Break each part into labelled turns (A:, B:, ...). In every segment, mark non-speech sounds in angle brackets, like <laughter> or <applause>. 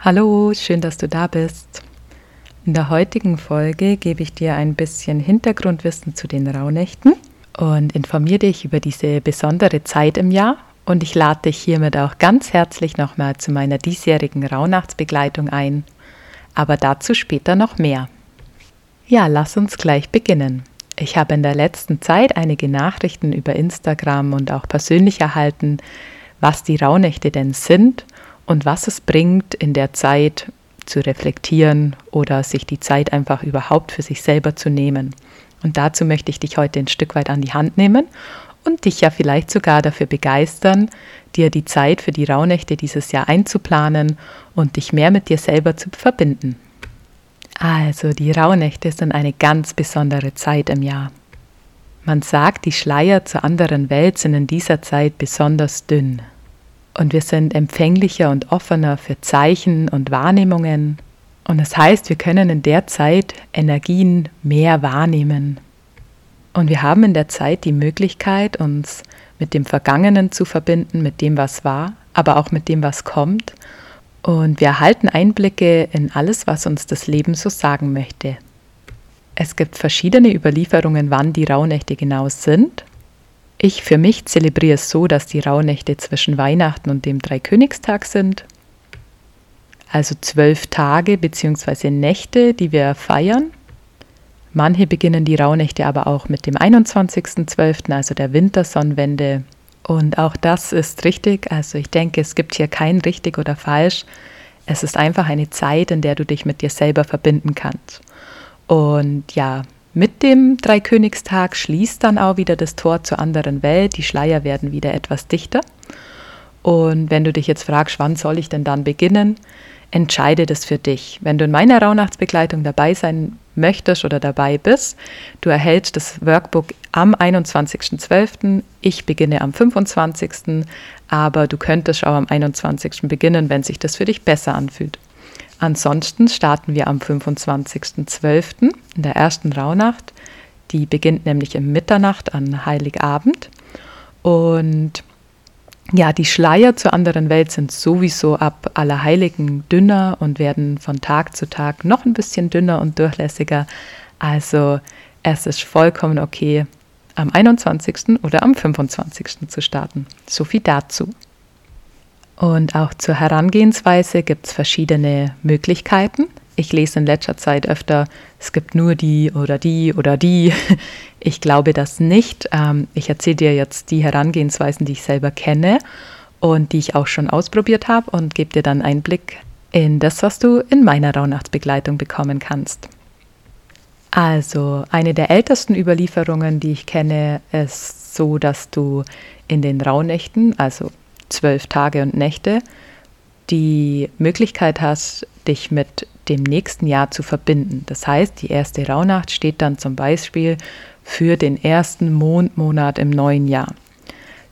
A: Hallo, schön, dass du da bist. In der heutigen Folge gebe ich dir ein bisschen Hintergrundwissen zu den Rauhnächten und informiere dich über diese besondere Zeit im Jahr. Und ich lade dich hiermit auch ganz herzlich nochmal zu meiner diesjährigen Rauhnachtsbegleitung ein. Aber dazu später noch mehr. Ja, lass uns gleich beginnen. Ich habe in der letzten Zeit einige Nachrichten über Instagram und auch persönlich erhalten, was die Rauhnächte denn sind und was es bringt, in der Zeit zu reflektieren oder sich die Zeit einfach überhaupt für sich selber zu nehmen. Und dazu möchte ich dich heute ein Stück weit an die Hand nehmen und dich ja vielleicht sogar dafür begeistern, dir die Zeit für die Rauhnächte dieses Jahr einzuplanen und dich mehr mit dir selber zu verbinden. Also, die Rauhnächte sind eine ganz besondere Zeit im Jahr. Man sagt, die Schleier zur anderen Welt sind in dieser Zeit besonders dünn und wir sind empfänglicher und offener für Zeichen und Wahrnehmungen. Und das heißt, wir können in der Zeit Energien mehr wahrnehmen. Und wir haben in der Zeit die Möglichkeit, uns mit dem Vergangenen zu verbinden, mit dem, was war, aber auch mit dem, was kommt. Und wir erhalten Einblicke in alles, was uns das Leben so sagen möchte. Es gibt verschiedene Überlieferungen, wann die Rauhnächte genau sind. Ich für mich zelebriere es so, dass die Rauhnächte zwischen Weihnachten und dem Dreikönigstag sind. Also zwölf Tage bzw. Nächte, die wir feiern. Manche beginnen die Rauhnächte aber auch mit dem 21.12., also der Wintersonnenwende. Und auch das ist richtig. Also ich denke, es gibt hier kein richtig oder falsch. Es ist einfach eine Zeit, in der du dich mit dir selber verbinden kannst. Und ja, mit dem Dreikönigstag schließt dann auch wieder das Tor zur anderen Welt. Die Schleier werden wieder etwas dichter. Und wenn du dich jetzt fragst, wann soll ich denn dann beginnen, entscheide das für dich. Wenn du in meiner Rauhnachtsbegleitung dabei sein möchtest oder dabei bist, du erhältst das Workbook am 21.12. Ich beginne am 25. Aber du könntest auch am 21. beginnen, wenn sich das für dich besser anfühlt. Ansonsten starten wir am 25.12. in der ersten Rauhnacht. Die beginnt nämlich im Mitternacht an Heiligabend. Und ja, die Schleier zur anderen Welt sind sowieso ab Allerheiligen dünner und werden von Tag zu Tag noch ein bisschen dünner und durchlässiger. Also es ist vollkommen okay, am 21. oder am 25. zu starten. So viel dazu. Und auch zur Herangehensweise gibt es verschiedene Möglichkeiten. Ich lese in letzter Zeit öfter, es gibt nur die oder die oder die. <laughs> Ich glaube das nicht. Ähm, ich erzähle dir jetzt die Herangehensweisen, die ich selber kenne und die ich auch schon ausprobiert habe und gebe dir dann Einblick in das, was du in meiner Rauhnachtsbegleitung bekommen kannst. Also, eine der ältesten Überlieferungen, die ich kenne, ist so, dass du in den Rauhnächten, also zwölf Tage und Nächte die Möglichkeit hast, dich mit dem nächsten Jahr zu verbinden. Das heißt, die erste Rauhnacht steht dann zum Beispiel für den ersten Mondmonat im neuen Jahr.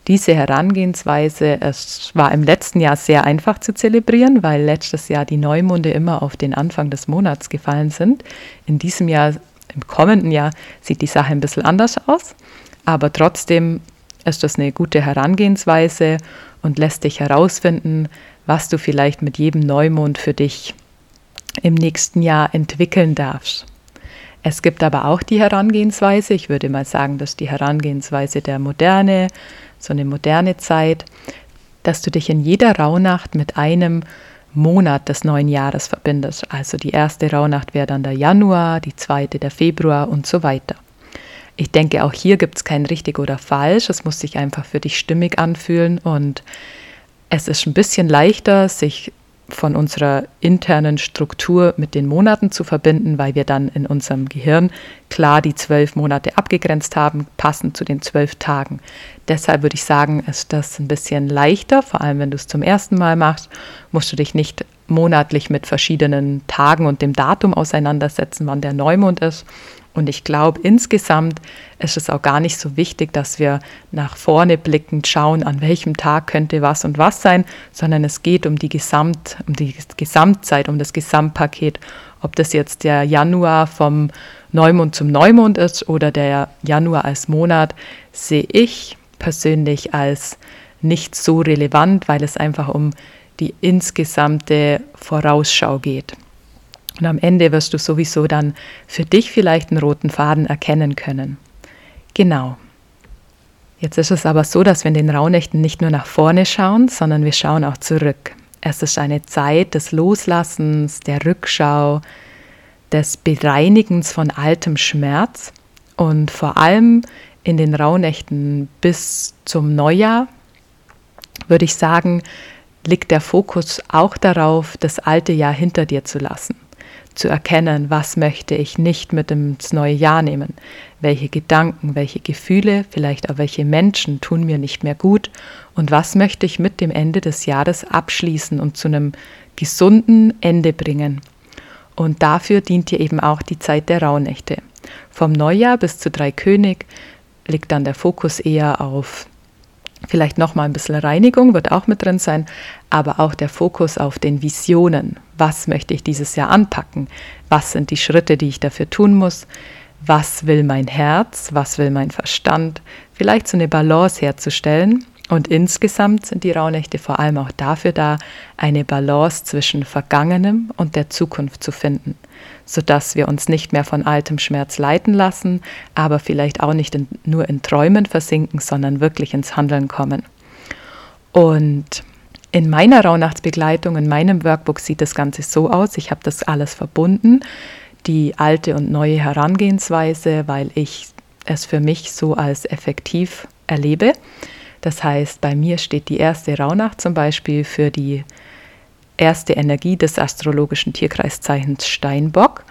A: Diese Herangehensweise, es war im letzten Jahr sehr einfach zu zelebrieren, weil letztes Jahr die Neumonde immer auf den Anfang des Monats gefallen sind. In diesem Jahr, im kommenden Jahr, sieht die Sache ein bisschen anders aus, aber trotzdem ist das eine gute Herangehensweise und lässt dich herausfinden, was du vielleicht mit jedem Neumond für dich im nächsten Jahr entwickeln darfst. Es gibt aber auch die Herangehensweise, ich würde mal sagen, dass die Herangehensweise der Moderne, so eine moderne Zeit, dass du dich in jeder Rauhnacht mit einem Monat des neuen Jahres verbindest. Also die erste Rauhnacht wäre dann der Januar, die zweite der Februar und so weiter. Ich denke, auch hier gibt es kein richtig oder falsch. Es muss sich einfach für dich stimmig anfühlen und es ist ein bisschen leichter, sich von unserer internen Struktur mit den Monaten zu verbinden, weil wir dann in unserem Gehirn klar die zwölf Monate abgegrenzt haben, passend zu den zwölf Tagen. Deshalb würde ich sagen, ist das ein bisschen leichter, vor allem wenn du es zum ersten Mal machst, musst du dich nicht monatlich mit verschiedenen Tagen und dem Datum auseinandersetzen, wann der Neumond ist, und ich glaube, insgesamt ist es auch gar nicht so wichtig, dass wir nach vorne blickend schauen, an welchem Tag könnte was und was sein, sondern es geht um die, Gesamt, um die Gesamtzeit, um das Gesamtpaket. Ob das jetzt der Januar vom Neumond zum Neumond ist oder der Januar als Monat, sehe ich persönlich als nicht so relevant, weil es einfach um die insgesamte Vorausschau geht. Und am Ende wirst du sowieso dann für dich vielleicht einen roten Faden erkennen können. Genau. Jetzt ist es aber so, dass wir in den Rauhnächten nicht nur nach vorne schauen, sondern wir schauen auch zurück. Es ist eine Zeit des Loslassens, der Rückschau, des Bereinigens von altem Schmerz und vor allem in den Rauhnächten bis zum Neujahr, würde ich sagen, liegt der Fokus auch darauf, das alte Jahr hinter dir zu lassen, zu erkennen, was möchte ich nicht mit ins neue Jahr nehmen, welche Gedanken, welche Gefühle, vielleicht auch welche Menschen tun mir nicht mehr gut und was möchte ich mit dem Ende des Jahres abschließen und zu einem gesunden Ende bringen. Und dafür dient dir eben auch die Zeit der Rauhnächte. Vom Neujahr bis zu Dreikönig liegt dann der Fokus eher auf vielleicht nochmal ein bisschen Reinigung, wird auch mit drin sein, aber auch der Fokus auf den Visionen. Was möchte ich dieses Jahr anpacken? Was sind die Schritte, die ich dafür tun muss? Was will mein Herz? Was will mein Verstand? Vielleicht so eine Balance herzustellen und insgesamt sind die Rauhnächte vor allem auch dafür da, eine Balance zwischen Vergangenem und der Zukunft zu finden, sodass wir uns nicht mehr von altem Schmerz leiten lassen, aber vielleicht auch nicht in, nur in Träumen versinken, sondern wirklich ins Handeln kommen. Und in meiner Rauhnachtsbegleitung, in meinem Workbook sieht das Ganze so aus. Ich habe das alles verbunden, die alte und neue Herangehensweise, weil ich es für mich so als effektiv erlebe. Das heißt, bei mir steht die erste Rauhnacht zum Beispiel für die erste Energie des astrologischen Tierkreiszeichens Steinbock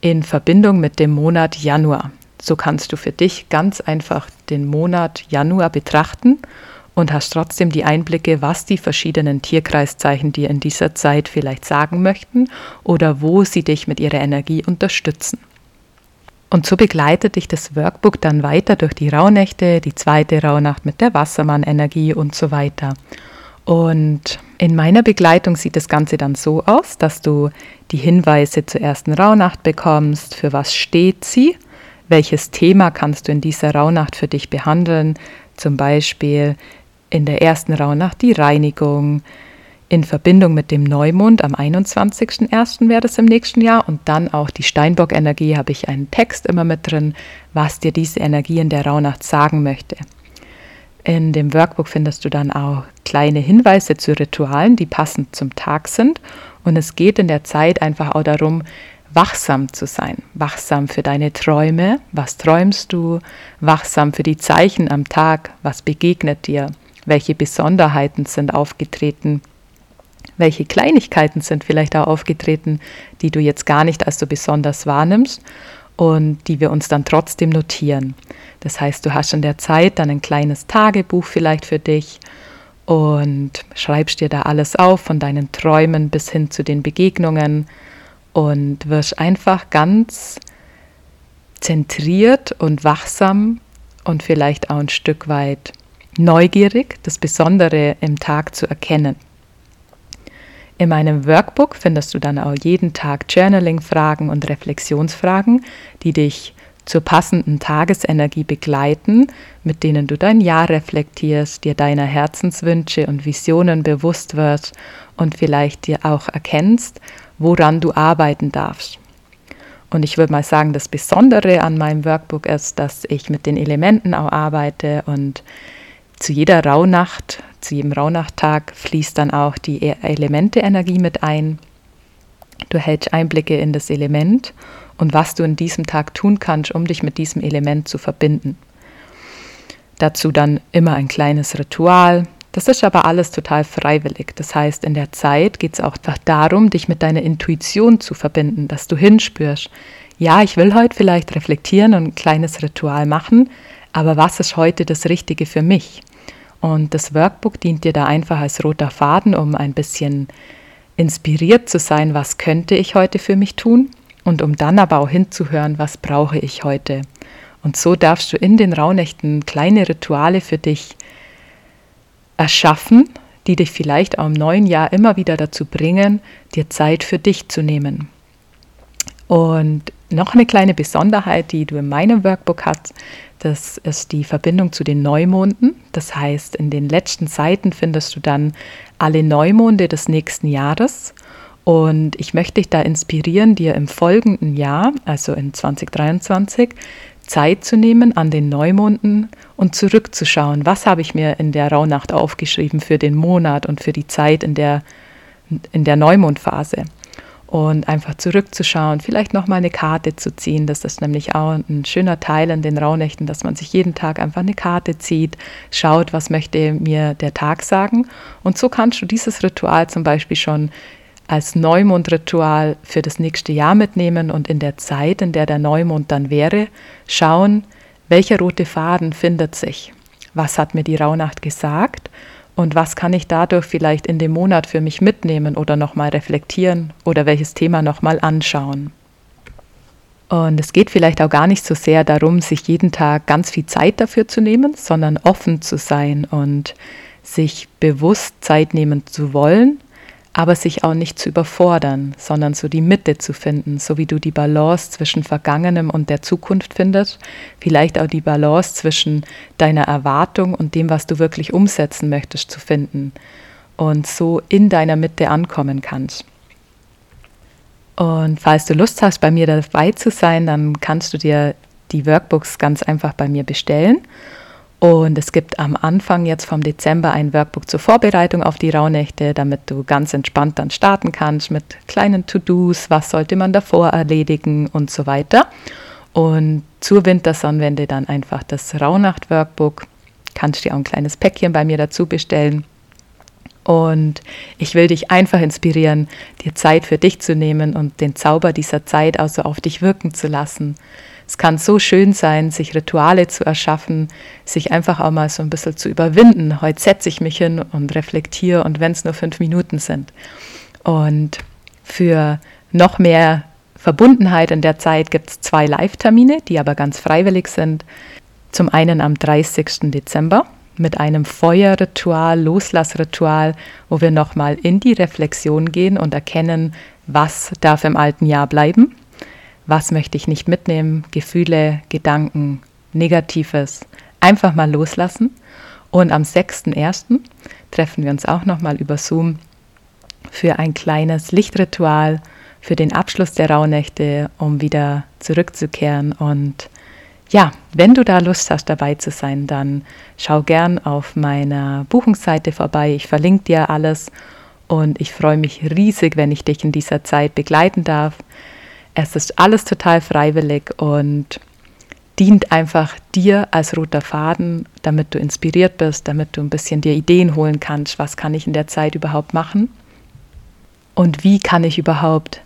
A: in Verbindung mit dem Monat Januar. So kannst du für dich ganz einfach den Monat Januar betrachten und hast trotzdem die Einblicke, was die verschiedenen Tierkreiszeichen dir in dieser Zeit vielleicht sagen möchten oder wo sie dich mit ihrer Energie unterstützen. Und so begleitet dich das Workbook dann weiter durch die Rauhnächte, die zweite Rauhnacht mit der Wassermann-Energie und so weiter. Und in meiner Begleitung sieht das Ganze dann so aus, dass du die Hinweise zur ersten Rauhnacht bekommst, für was steht sie, welches Thema kannst du in dieser Rauhnacht für dich behandeln, zum Beispiel in der ersten Rauhnacht die Reinigung, in Verbindung mit dem Neumond am 21.01. wäre das im nächsten Jahr und dann auch die Steinbock-Energie habe ich einen Text immer mit drin, was dir diese Energie in der Rauhnacht sagen möchte. In dem Workbook findest du dann auch kleine Hinweise zu Ritualen, die passend zum Tag sind. Und es geht in der Zeit einfach auch darum, wachsam zu sein, wachsam für deine Träume, was träumst du, wachsam für die Zeichen am Tag, was begegnet dir, welche Besonderheiten sind aufgetreten? Welche Kleinigkeiten sind vielleicht auch aufgetreten, die du jetzt gar nicht als so besonders wahrnimmst und die wir uns dann trotzdem notieren. Das heißt, du hast in der Zeit dann ein kleines Tagebuch vielleicht für dich und schreibst dir da alles auf, von deinen Träumen bis hin zu den Begegnungen und wirst einfach ganz zentriert und wachsam und vielleicht auch ein Stück weit neugierig, das Besondere im Tag zu erkennen. In meinem Workbook findest du dann auch jeden Tag Journaling-Fragen und Reflexionsfragen, die dich zur passenden Tagesenergie begleiten, mit denen du dein Jahr reflektierst, dir deiner Herzenswünsche und Visionen bewusst wirst und vielleicht dir auch erkennst, woran du arbeiten darfst. Und ich würde mal sagen, das Besondere an meinem Workbook ist, dass ich mit den Elementen auch arbeite und zu jeder Rauhnacht zu jedem Rauhnachttag fließt dann auch die e- Elemente-Energie mit ein. Du hältst Einblicke in das Element und was du in diesem Tag tun kannst, um dich mit diesem Element zu verbinden. Dazu dann immer ein kleines Ritual. Das ist aber alles total freiwillig. Das heißt, in der Zeit geht es auch darum, dich mit deiner Intuition zu verbinden, dass du hinspürst. Ja, ich will heute vielleicht reflektieren und ein kleines Ritual machen, aber was ist heute das Richtige für mich? Und das Workbook dient dir da einfach als roter Faden, um ein bisschen inspiriert zu sein, was könnte ich heute für mich tun und um dann aber auch hinzuhören, was brauche ich heute. Und so darfst du in den Rauhnächten kleine Rituale für dich erschaffen, die dich vielleicht auch im neuen Jahr immer wieder dazu bringen, dir Zeit für dich zu nehmen. Und noch eine kleine Besonderheit, die du in meinem Workbook hast, Das ist die Verbindung zu den Neumonden. Das heißt, in den letzten Seiten findest du dann alle Neumonde des nächsten Jahres. Und ich möchte dich da inspirieren, dir im folgenden Jahr, also in 2023, Zeit zu nehmen an den Neumonden und zurückzuschauen, was habe ich mir in der Rauhnacht aufgeschrieben für den Monat und für die Zeit in der, in der Neumondphase. Und einfach zurückzuschauen, vielleicht nochmal eine Karte zu ziehen. Das ist nämlich auch ein schöner Teil in den Rauhnächten, dass man sich jeden Tag einfach eine Karte zieht, schaut, was möchte mir der Tag sagen. Und so kannst du dieses Ritual zum Beispiel schon als Neumondritual für das nächste Jahr mitnehmen und in der Zeit, in der der Neumond dann wäre, schauen, welcher rote Faden findet sich. Was hat mir die Rauhnacht gesagt und was kann ich dadurch vielleicht in dem Monat für mich mitnehmen oder nochmal reflektieren oder welches Thema nochmal anschauen. Und es geht vielleicht auch gar nicht so sehr darum, sich jeden Tag ganz viel Zeit dafür zu nehmen, sondern offen zu sein und sich bewusst Zeit nehmen zu wollen aber sich auch nicht zu überfordern, sondern so die Mitte zu finden, so wie du die Balance zwischen Vergangenem und der Zukunft findest, vielleicht auch die Balance zwischen deiner Erwartung und dem, was du wirklich umsetzen möchtest, zu finden und so in deiner Mitte ankommen kannst. Und falls du Lust hast, bei mir dabei zu sein, dann kannst du dir die Workbooks ganz einfach bei mir bestellen. Und es gibt am Anfang jetzt vom Dezember ein Workbook zur Vorbereitung auf die Rauhnächte, damit du ganz entspannt dann starten kannst mit kleinen To-Dos, was sollte man davor erledigen und so weiter. Und zur Wintersonnenwende dann einfach das Rauhnacht-Workbook. Kannst dir auch ein kleines Päckchen bei mir dazu bestellen. Und ich will dich einfach inspirieren, dir Zeit für dich zu nehmen und den Zauber dieser Zeit also auf dich wirken zu lassen. Es kann so schön sein, sich Rituale zu erschaffen, sich einfach auch mal so ein bisschen zu überwinden. Heute setze ich mich hin und reflektiere und wenn es nur fünf Minuten sind. Und für noch mehr Verbundenheit in der Zeit gibt es zwei Live-Termine, die aber ganz freiwillig sind. Zum einen am 30. Dezember mit einem Feuerritual, Loslassritual, wo wir nochmal in die Reflexion gehen und erkennen, was darf im alten Jahr bleiben was möchte ich nicht mitnehmen, Gefühle, Gedanken, Negatives, einfach mal loslassen. Und am 6.1. treffen wir uns auch nochmal über Zoom für ein kleines Lichtritual für den Abschluss der Rauhnächte, um wieder zurückzukehren. Und ja, wenn du da Lust hast, dabei zu sein, dann schau gern auf meiner Buchungsseite vorbei. Ich verlinke dir alles und ich freue mich riesig, wenn ich dich in dieser Zeit begleiten darf. Es ist alles total freiwillig und dient einfach dir als roter Faden, damit du inspiriert bist, damit du ein bisschen dir Ideen holen kannst, was kann ich in der Zeit überhaupt machen? Und wie kann ich überhaupt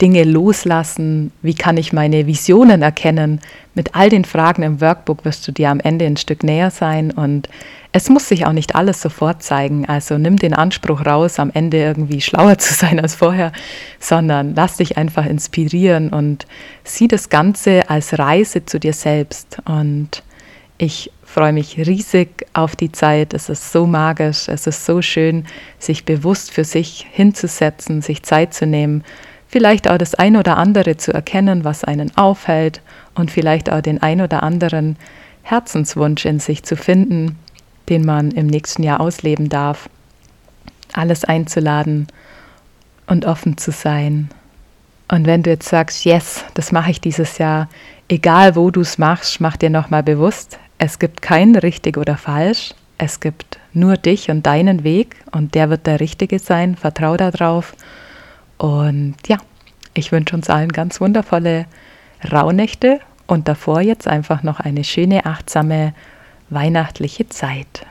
A: Dinge loslassen, wie kann ich meine Visionen erkennen. Mit all den Fragen im Workbook wirst du dir am Ende ein Stück näher sein und es muss sich auch nicht alles sofort zeigen. Also nimm den Anspruch raus, am Ende irgendwie schlauer <laughs> zu sein als vorher, sondern lass dich einfach inspirieren und sieh das Ganze als Reise zu dir selbst. Und ich freue mich riesig auf die Zeit. Es ist so magisch, es ist so schön, sich bewusst für sich hinzusetzen, sich Zeit zu nehmen vielleicht auch das ein oder andere zu erkennen, was einen aufhält und vielleicht auch den ein oder anderen Herzenswunsch in sich zu finden, den man im nächsten Jahr ausleben darf. Alles einzuladen und offen zu sein. Und wenn du jetzt sagst, yes, das mache ich dieses Jahr, egal wo du es machst, mach dir nochmal bewusst, es gibt kein richtig oder falsch. Es gibt nur dich und deinen Weg und der wird der richtige sein. Vertrau darauf. Und ja, ich wünsche uns allen ganz wundervolle Rauhnächte und davor jetzt einfach noch eine schöne, achtsame weihnachtliche Zeit.